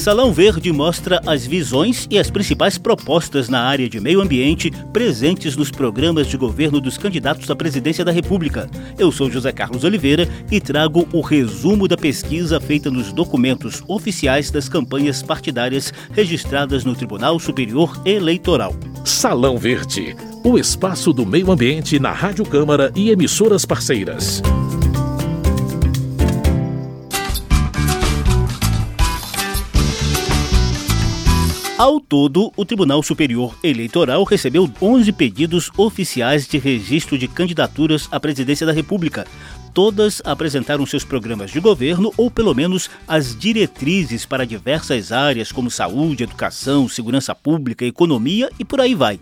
Salão Verde mostra as visões e as principais propostas na área de meio ambiente presentes nos programas de governo dos candidatos à presidência da República. Eu sou José Carlos Oliveira e trago o resumo da pesquisa feita nos documentos oficiais das campanhas partidárias registradas no Tribunal Superior Eleitoral. Salão Verde, o espaço do meio ambiente na Rádio Câmara e emissoras parceiras. Ao todo, o Tribunal Superior Eleitoral recebeu 11 pedidos oficiais de registro de candidaturas à presidência da República. Todas apresentaram seus programas de governo ou, pelo menos, as diretrizes para diversas áreas como saúde, educação, segurança pública, economia e por aí vai.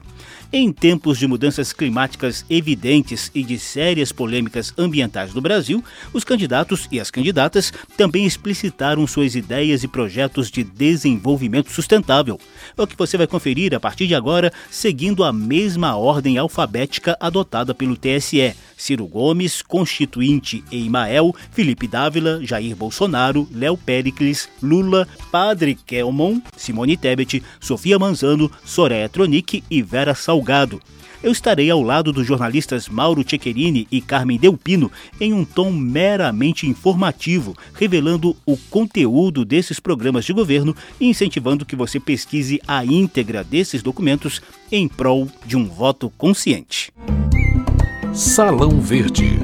Em tempos de mudanças climáticas evidentes e de sérias polêmicas ambientais no Brasil, os candidatos e as candidatas também explicitaram suas ideias e projetos de desenvolvimento sustentável. É o que você vai conferir a partir de agora, seguindo a mesma ordem alfabética adotada pelo TSE. Ciro Gomes, Constituinte Eimael, Felipe Dávila, Jair Bolsonaro, Léo Pericles, Lula, Padre Kelmon, Simone Tebet, Sofia Manzano, Soraya Tronic e Vera Salgado. Eu estarei ao lado dos jornalistas Mauro Ceccherini e Carmen Delpino em um tom meramente informativo, revelando o conteúdo desses programas de governo e incentivando que você pesquise a íntegra desses documentos em prol de um voto consciente. Salão Verde.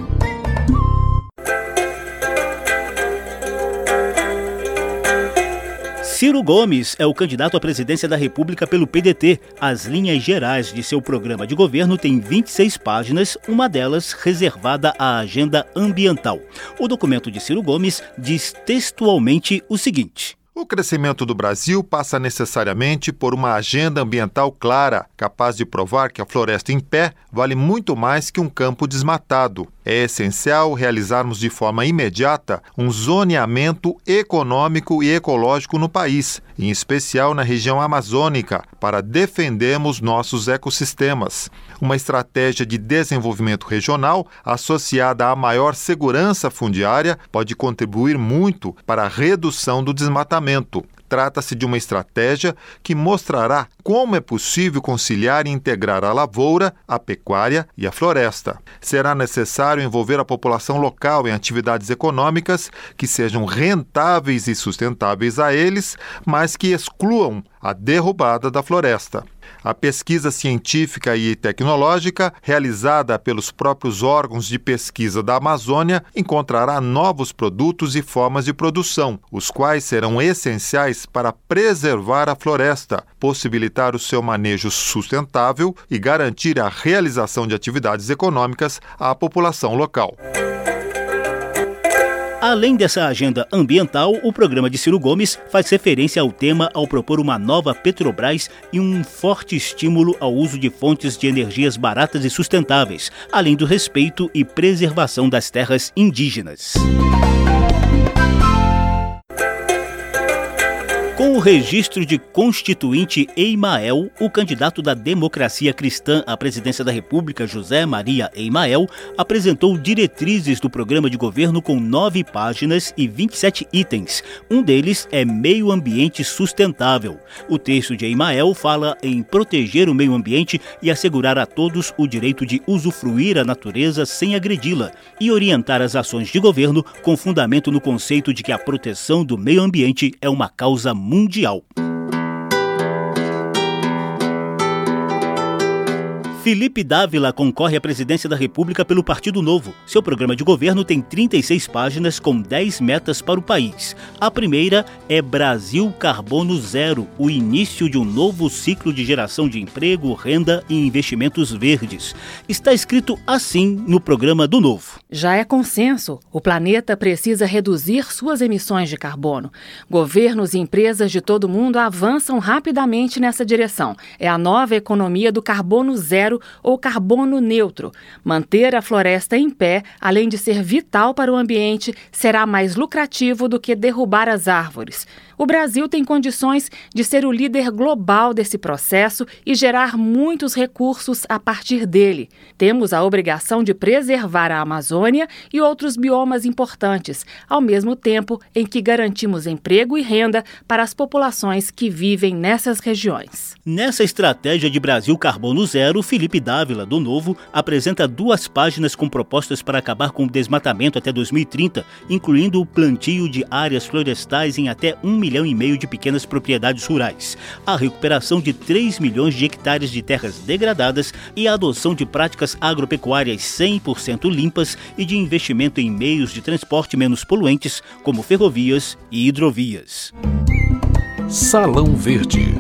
Ciro Gomes é o candidato à presidência da República pelo PDT. As linhas gerais de seu programa de governo têm 26 páginas, uma delas reservada à agenda ambiental. O documento de Ciro Gomes diz textualmente o seguinte. O crescimento do Brasil passa necessariamente por uma agenda ambiental clara, capaz de provar que a floresta em pé vale muito mais que um campo desmatado. É essencial realizarmos de forma imediata um zoneamento econômico e ecológico no país, em especial na região amazônica, para defendermos nossos ecossistemas. Uma estratégia de desenvolvimento regional associada à maior segurança fundiária pode contribuir muito para a redução do desmatamento. Trata-se de uma estratégia que mostrará como é possível conciliar e integrar a lavoura, a pecuária e a floresta. Será necessário envolver a população local em atividades econômicas que sejam rentáveis e sustentáveis a eles, mas que excluam a derrubada da floresta. A pesquisa científica e tecnológica, realizada pelos próprios órgãos de pesquisa da Amazônia, encontrará novos produtos e formas de produção, os quais serão essenciais para preservar a floresta, possibilitar o seu manejo sustentável e garantir a realização de atividades econômicas à população local. Além dessa agenda ambiental, o programa de Ciro Gomes faz referência ao tema ao propor uma nova Petrobras e um forte estímulo ao uso de fontes de energias baratas e sustentáveis, além do respeito e preservação das terras indígenas. Com o registro de constituinte Eimael, o candidato da democracia cristã à presidência da República, José Maria Eimael, apresentou diretrizes do programa de governo com nove páginas e 27 itens. Um deles é Meio Ambiente Sustentável. O texto de Eimael fala em proteger o meio ambiente e assegurar a todos o direito de usufruir a natureza sem agredi-la e orientar as ações de governo com fundamento no conceito de que a proteção do meio ambiente é uma causa mundial. Felipe Dávila concorre à presidência da República pelo Partido Novo. Seu programa de governo tem 36 páginas com 10 metas para o país. A primeira é Brasil Carbono Zero, o início de um novo ciclo de geração de emprego, renda e investimentos verdes. Está escrito assim no programa do Novo. Já é consenso. O planeta precisa reduzir suas emissões de carbono. Governos e empresas de todo o mundo avançam rapidamente nessa direção. É a nova economia do carbono zero zero ou carbono neutro. Manter a floresta em pé, além de ser vital para o ambiente, será mais lucrativo do que derrubar as árvores. O Brasil tem condições de ser o líder global desse processo e gerar muitos recursos a partir dele. Temos a obrigação de preservar a Amazônia e outros biomas importantes, ao mesmo tempo em que garantimos emprego e renda para as populações que vivem nessas regiões. Nessa estratégia de Brasil Carbono Zero, Felipe Dávila, do Novo, apresenta duas páginas com propostas para acabar com o desmatamento até 2030, incluindo o plantio de áreas florestais em até um milhão e meio de pequenas propriedades rurais, a recuperação de 3 milhões de hectares de terras degradadas e a adoção de práticas agropecuárias 100% limpas e de investimento em meios de transporte menos poluentes, como ferrovias e hidrovias. Salão Verde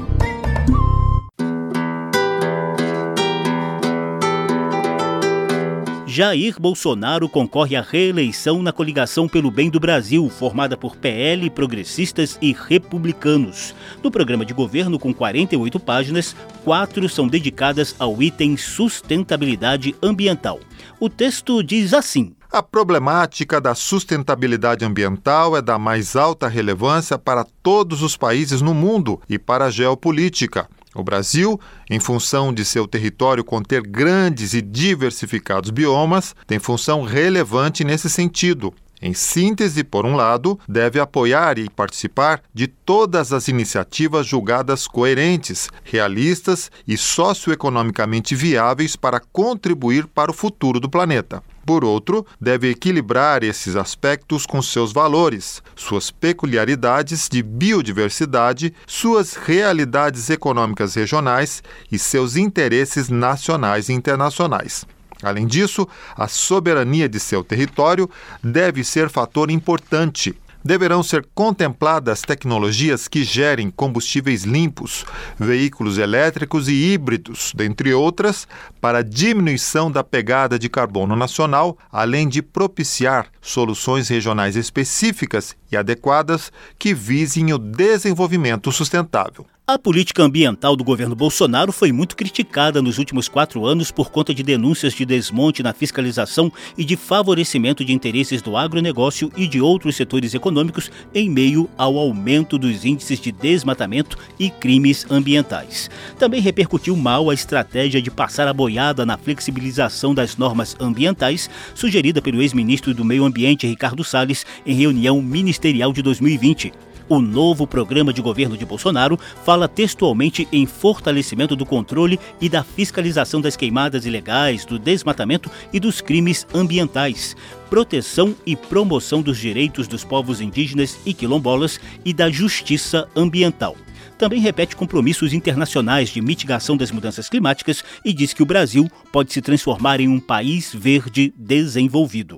Jair Bolsonaro concorre à reeleição na coligação pelo bem do Brasil, formada por PL, progressistas e republicanos. No programa de governo, com 48 páginas, quatro são dedicadas ao item sustentabilidade ambiental. O texto diz assim. A problemática da sustentabilidade ambiental é da mais alta relevância para todos os países no mundo e para a geopolítica. O Brasil, em função de seu território conter grandes e diversificados biomas, tem função relevante nesse sentido. Em síntese, por um lado, deve apoiar e participar de todas as iniciativas julgadas coerentes, realistas e socioeconomicamente viáveis para contribuir para o futuro do planeta. Por outro, deve equilibrar esses aspectos com seus valores, suas peculiaridades de biodiversidade, suas realidades econômicas regionais e seus interesses nacionais e internacionais. Além disso, a soberania de seu território deve ser fator importante deverão ser contempladas tecnologias que gerem combustíveis limpos, veículos elétricos e híbridos, dentre outras, para diminuição da pegada de carbono nacional, além de propiciar soluções regionais específicas e adequadas que visem o desenvolvimento sustentável. A política ambiental do governo Bolsonaro foi muito criticada nos últimos quatro anos por conta de denúncias de desmonte na fiscalização e de favorecimento de interesses do agronegócio e de outros setores econômicos em meio ao aumento dos índices de desmatamento e crimes ambientais. Também repercutiu mal a estratégia de passar a boiada na flexibilização das normas ambientais, sugerida pelo ex-ministro do Meio Ambiente Ricardo Salles em reunião ministerial de 2020. O novo programa de governo de Bolsonaro fala textualmente em fortalecimento do controle e da fiscalização das queimadas ilegais, do desmatamento e dos crimes ambientais, proteção e promoção dos direitos dos povos indígenas e quilombolas e da justiça ambiental também repete compromissos internacionais de mitigação das mudanças climáticas e diz que o Brasil pode se transformar em um país verde desenvolvido.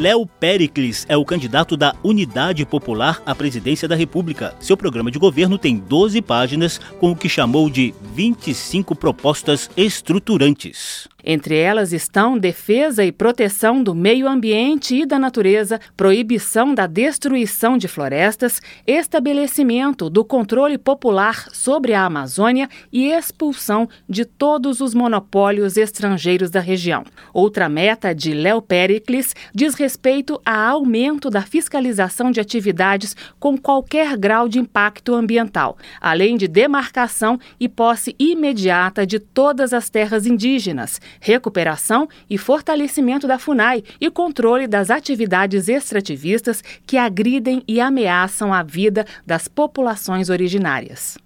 Léo Pericles é o candidato da Unidade Popular à presidência da República. Seu programa de governo tem 12 páginas, com o que chamou de 25 propostas estruturantes. Entre elas estão defesa e proteção do meio ambiente e da natureza, proibição da destruição de florestas, estabelecimento do controle popular sobre a Amazônia e expulsão de todos os monopólios estrangeiros da região. Outra meta de Léo Pericles diz respeito a aumento da fiscalização de atividades com qualquer grau de impacto ambiental, além de demarcação e posse imediata de todas as terras indígenas recuperação e fortalecimento da FUNAI e controle das atividades extrativistas que agridem e ameaçam a vida das populações originárias.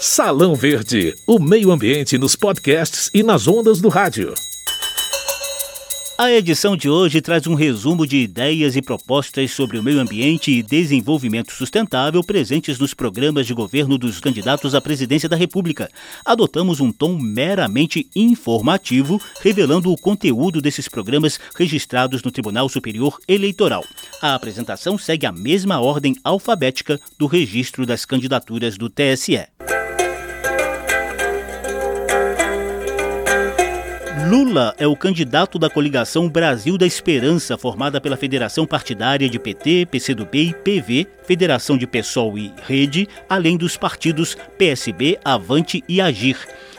Salão Verde, o meio ambiente nos podcasts e nas ondas do rádio. A edição de hoje traz um resumo de ideias e propostas sobre o meio ambiente e desenvolvimento sustentável presentes nos programas de governo dos candidatos à presidência da República. Adotamos um tom meramente informativo, revelando o conteúdo desses programas registrados no Tribunal Superior Eleitoral. A apresentação segue a mesma ordem alfabética do registro das candidaturas do TSE. Lula é o candidato da coligação Brasil da Esperança, formada pela Federação Partidária de PT, PCdoB e PV, Federação de PSOL e Rede, além dos partidos PSB, Avante e Agir.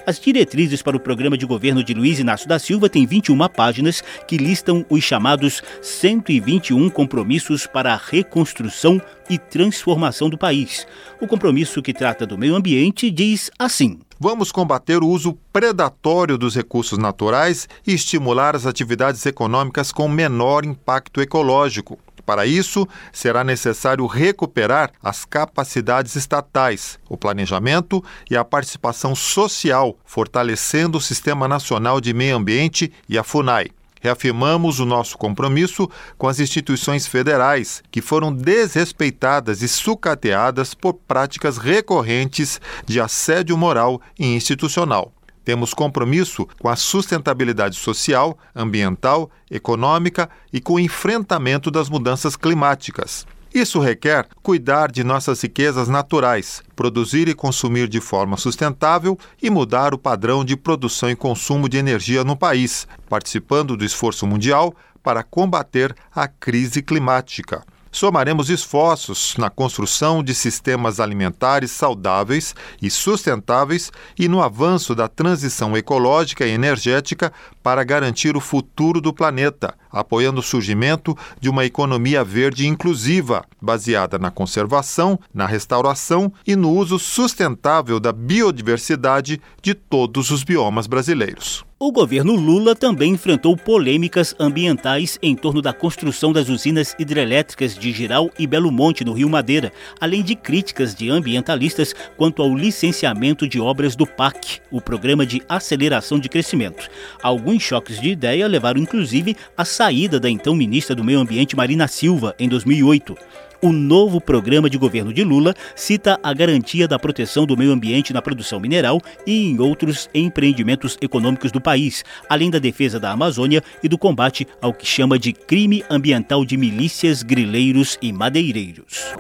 As diretrizes para o programa de governo de Luiz Inácio da Silva têm 21 páginas que listam os chamados 121 compromissos para a reconstrução e transformação do país. O compromisso que trata do meio ambiente diz assim: Vamos combater o uso predatório dos recursos naturais e estimular as atividades econômicas com menor impacto ecológico. Para isso, será necessário recuperar as capacidades estatais, o planejamento e a participação social, fortalecendo o Sistema Nacional de Meio Ambiente e a FUNAI. Reafirmamos o nosso compromisso com as instituições federais, que foram desrespeitadas e sucateadas por práticas recorrentes de assédio moral e institucional. Temos compromisso com a sustentabilidade social, ambiental, econômica e com o enfrentamento das mudanças climáticas. Isso requer cuidar de nossas riquezas naturais, produzir e consumir de forma sustentável e mudar o padrão de produção e consumo de energia no país, participando do esforço mundial para combater a crise climática somaremos esforços na construção de sistemas alimentares saudáveis e sustentáveis e no avanço da transição ecológica e energética para garantir o futuro do planeta, apoiando o surgimento de uma economia verde inclusiva, baseada na conservação, na restauração e no uso sustentável da biodiversidade de todos os biomas brasileiros. O governo Lula também enfrentou polêmicas ambientais em torno da construção das usinas hidrelétricas de Giral e Belo Monte, no Rio Madeira, além de críticas de ambientalistas quanto ao licenciamento de obras do PAC, o Programa de Aceleração de Crescimento. Alguns choques de ideia levaram inclusive à saída da então ministra do Meio Ambiente Marina Silva em 2008. O novo programa de governo de Lula cita a garantia da proteção do meio ambiente na produção mineral e em outros empreendimentos econômicos do país, além da defesa da Amazônia e do combate ao que chama de crime ambiental de milícias, grileiros e madeireiros.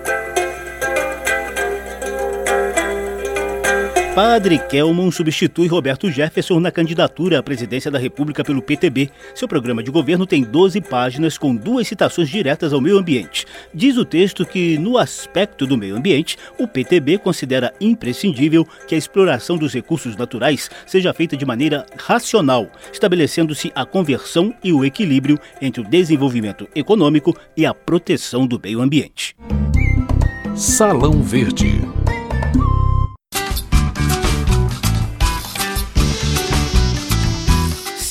Padre Kelman substitui Roberto Jefferson na candidatura à presidência da República pelo PTB. Seu programa de governo tem 12 páginas com duas citações diretas ao meio ambiente. Diz o texto que, no aspecto do meio ambiente, o PTB considera imprescindível que a exploração dos recursos naturais seja feita de maneira racional, estabelecendo-se a conversão e o equilíbrio entre o desenvolvimento econômico e a proteção do meio ambiente. Salão Verde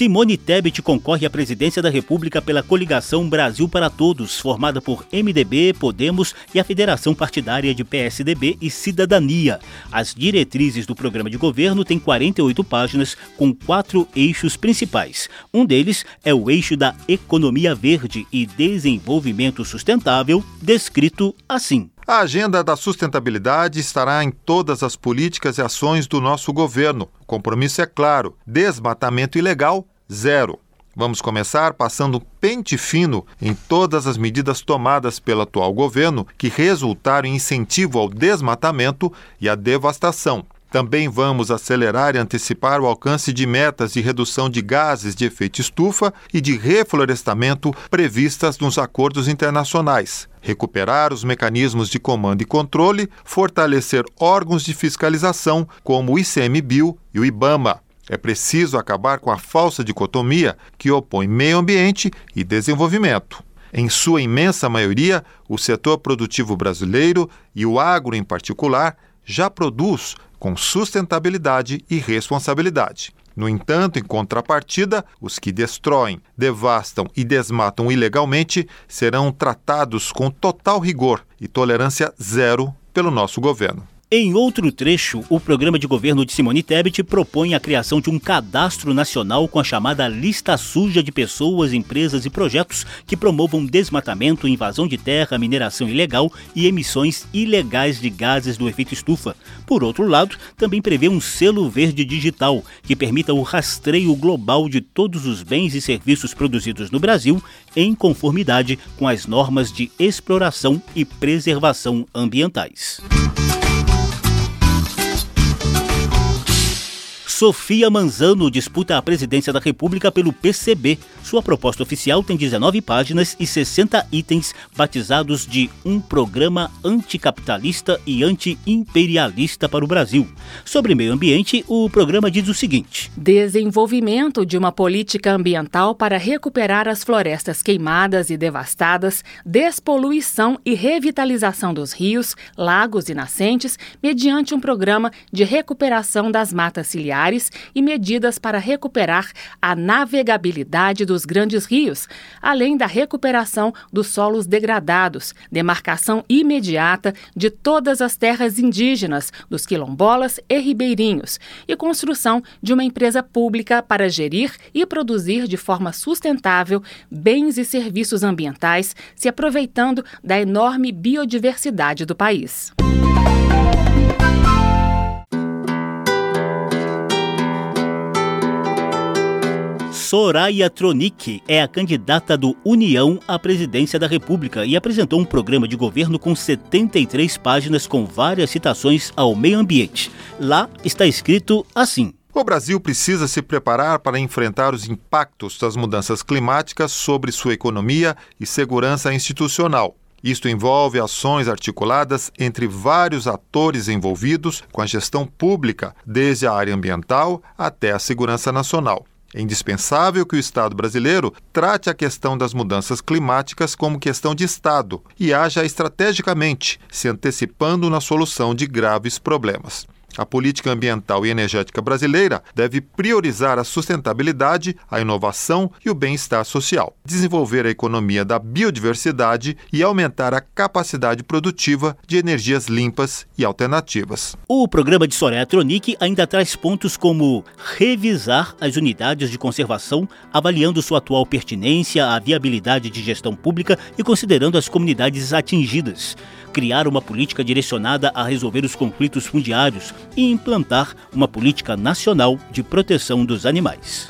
Simone Tebet concorre à presidência da República pela coligação Brasil para Todos, formada por MDB, Podemos e a Federação Partidária de PSDB e Cidadania. As diretrizes do programa de governo têm 48 páginas, com quatro eixos principais. Um deles é o eixo da economia verde e desenvolvimento sustentável, descrito assim. A agenda da sustentabilidade estará em todas as políticas e ações do nosso governo. O compromisso é claro: desmatamento ilegal, zero. Vamos começar passando pente fino em todas as medidas tomadas pelo atual governo que resultaram em incentivo ao desmatamento e à devastação. Também vamos acelerar e antecipar o alcance de metas de redução de gases de efeito estufa e de reflorestamento previstas nos acordos internacionais. Recuperar os mecanismos de comando e controle, fortalecer órgãos de fiscalização como o ICMBio e o IBAMA. É preciso acabar com a falsa dicotomia que opõe meio ambiente e desenvolvimento. Em sua imensa maioria, o setor produtivo brasileiro e o agro em particular já produz com sustentabilidade e responsabilidade. No entanto, em contrapartida, os que destroem, devastam e desmatam ilegalmente serão tratados com total rigor e tolerância zero pelo nosso governo. Em outro trecho, o programa de governo de Simone Tebet propõe a criação de um cadastro nacional com a chamada lista suja de pessoas, empresas e projetos que promovam desmatamento, invasão de terra, mineração ilegal e emissões ilegais de gases do efeito estufa. Por outro lado, também prevê um selo verde digital que permita o rastreio global de todos os bens e serviços produzidos no Brasil em conformidade com as normas de exploração e preservação ambientais. Sofia Manzano disputa a presidência da República pelo PCB. Sua proposta oficial tem 19 páginas e 60 itens batizados de um programa anticapitalista e anti-imperialista para o Brasil. Sobre meio ambiente, o programa diz o seguinte: Desenvolvimento de uma política ambiental para recuperar as florestas queimadas e devastadas, despoluição e revitalização dos rios, lagos e nascentes, mediante um programa de recuperação das matas ciliares e medidas para recuperar a navegabilidade dos grandes rios, além da recuperação dos solos degradados, demarcação imediata de todas as terras indígenas, dos quilombolas e ribeirinhos, e construção de uma empresa pública para gerir e produzir de forma sustentável bens e serviços ambientais, se aproveitando da enorme biodiversidade do país. Soraya Tronic é a candidata do União à presidência da República e apresentou um programa de governo com 73 páginas com várias citações ao meio ambiente. Lá está escrito assim: o Brasil precisa se preparar para enfrentar os impactos das mudanças climáticas sobre sua economia e segurança institucional. Isto envolve ações articuladas entre vários atores envolvidos com a gestão pública, desde a área ambiental até a segurança nacional. É indispensável que o Estado brasileiro trate a questão das mudanças climáticas como questão de Estado e haja estrategicamente, se antecipando na solução de graves problemas. A política ambiental e energética brasileira deve priorizar a sustentabilidade, a inovação e o bem-estar social, desenvolver a economia da biodiversidade e aumentar a capacidade produtiva de energias limpas e alternativas. O programa de Soraya Tronic ainda traz pontos como revisar as unidades de conservação, avaliando sua atual pertinência, a viabilidade de gestão pública e considerando as comunidades atingidas criar uma política direcionada a resolver os conflitos fundiários e implantar uma política nacional de proteção dos animais.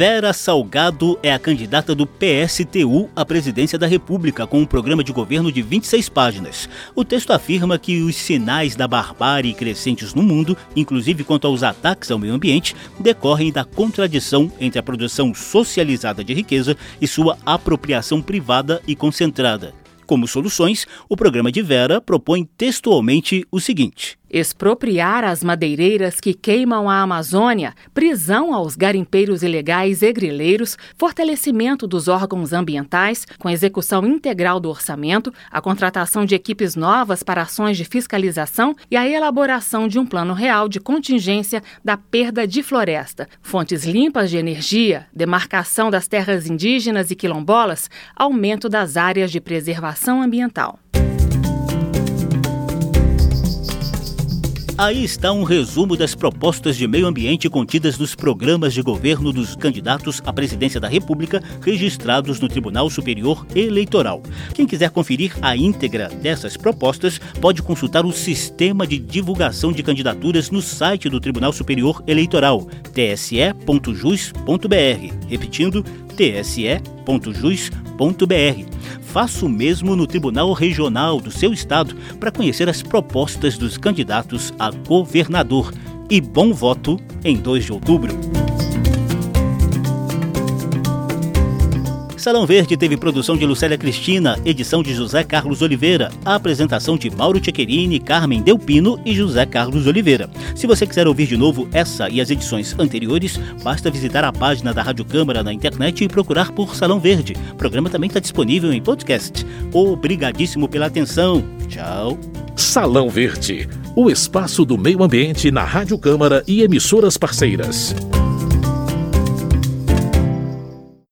Vera Salgado é a candidata do PSTU à presidência da República com um programa de governo de 26 páginas. O texto afirma que os sinais da barbárie crescentes no mundo, inclusive quanto aos ataques ao meio ambiente, decorrem da contradição entre a produção socializada de riqueza e sua apropriação privada e concentrada. Como soluções, o programa de Vera propõe textualmente o seguinte: expropriar as madeireiras que queimam a Amazônia, prisão aos garimpeiros ilegais e grileiros, fortalecimento dos órgãos ambientais, com execução integral do orçamento, a contratação de equipes novas para ações de fiscalização e a elaboração de um plano real de contingência da perda de floresta, fontes limpas de energia, demarcação das terras indígenas e quilombolas, aumento das áreas de preservação ambiental. Aí está um resumo das propostas de meio ambiente contidas nos programas de governo dos candidatos à presidência da República registrados no Tribunal Superior Eleitoral. Quem quiser conferir a íntegra dessas propostas pode consultar o sistema de divulgação de candidaturas no site do Tribunal Superior Eleitoral, tse.jus.br. Repetindo, tse.jus.br. Faça o mesmo no Tribunal Regional do seu estado para conhecer as propostas dos candidatos a governador. E bom voto em 2 de outubro. Salão Verde teve produção de Lucélia Cristina, edição de José Carlos Oliveira, a apresentação de Mauro Tchequerini, Carmen Delpino e José Carlos Oliveira. Se você quiser ouvir de novo essa e as edições anteriores, basta visitar a página da Rádio Câmara na internet e procurar por Salão Verde. O programa também está disponível em podcast. Obrigadíssimo pela atenção. Tchau. Salão Verde, o espaço do meio ambiente na Rádio Câmara e emissoras parceiras.